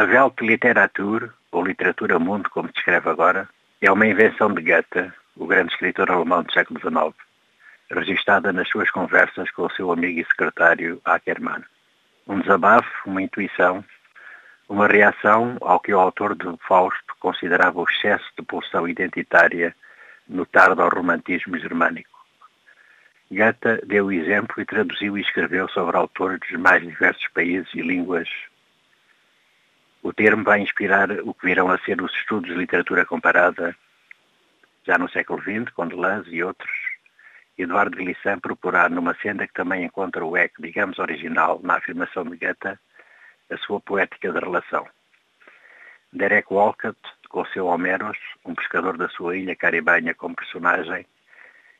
A Welt Literatur, ou Literatura Mundo, como se escreve agora, é uma invenção de Goethe, o grande escritor alemão do século XIX, registada nas suas conversas com o seu amigo e secretário Ackermann. Um desabafo, uma intuição, uma reação ao que o autor de Fausto considerava o excesso de pulsão identitária no tardo romantismo germânico. Goethe deu o exemplo e traduziu e escreveu sobre autores dos mais diversos países e línguas o termo vai inspirar o que virão a ser os estudos de literatura comparada já no século XX, com Deleuze e outros. Eduardo Glissant procurar numa senda que também encontra o eco, digamos, original na afirmação de Goethe, a sua poética de relação. Derek Walcott, com o seu Homeros, um pescador da sua ilha caribenha como personagem,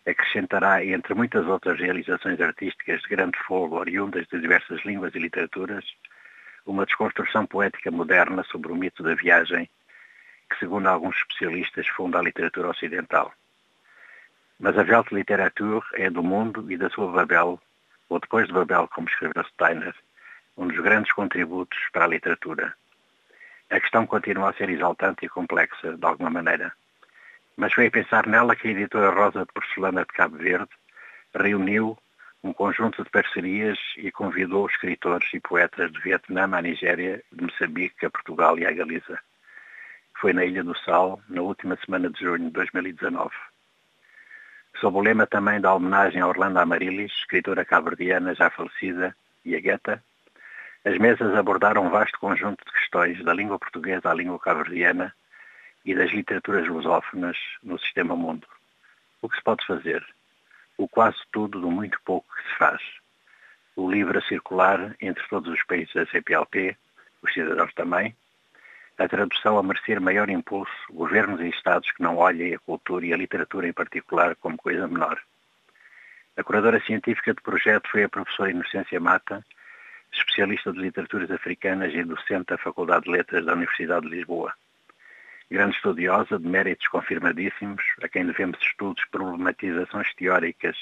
acrescentará, entre muitas outras realizações artísticas de grande fogo oriundas de diversas línguas e literaturas, uma desconstrução poética moderna sobre o mito da viagem que, segundo alguns especialistas, funda a literatura ocidental. Mas a Weltliteratur é do mundo e da sua Babel, ou depois de Babel, como escreveu Steiner, um dos grandes contributos para a literatura. A questão continua a ser exaltante e complexa, de alguma maneira. Mas foi a pensar nela que a editora Rosa de Porcelana de Cabo Verde reuniu um conjunto de parcerias e convidou escritores e poetas de Vietnã à Nigéria, de Moçambique a Portugal e à Galiza. Foi na Ilha do Sal, na última semana de junho de 2019. Sob o lema também da homenagem a Orlando Amarilis, escritora cabrediana já falecida, e a Guetta, as mesas abordaram um vasto conjunto de questões da língua portuguesa à língua cabrediana e das literaturas lusófonas no sistema mundo. O que se pode fazer? O quase tudo do muito pouco que se faz. O livro a circular entre todos os países da CPLP, os cidadãos também, a tradução a merecer maior impulso, governos e Estados que não olhem a cultura e a literatura em particular como coisa menor. A curadora científica do projeto foi a professora Inocência Mata, especialista de literaturas africanas e docente da Faculdade de Letras da Universidade de Lisboa grande estudiosa de méritos confirmadíssimos, a quem devemos estudos, problematizações teóricas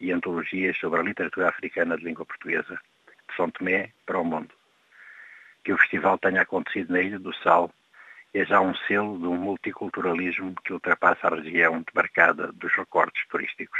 e antologias sobre a literatura africana de língua portuguesa, de São Tomé para o mundo. Que o festival tenha acontecido na Ilha do Sal é já um selo de um multiculturalismo que ultrapassa a região demarcada dos recordes turísticos.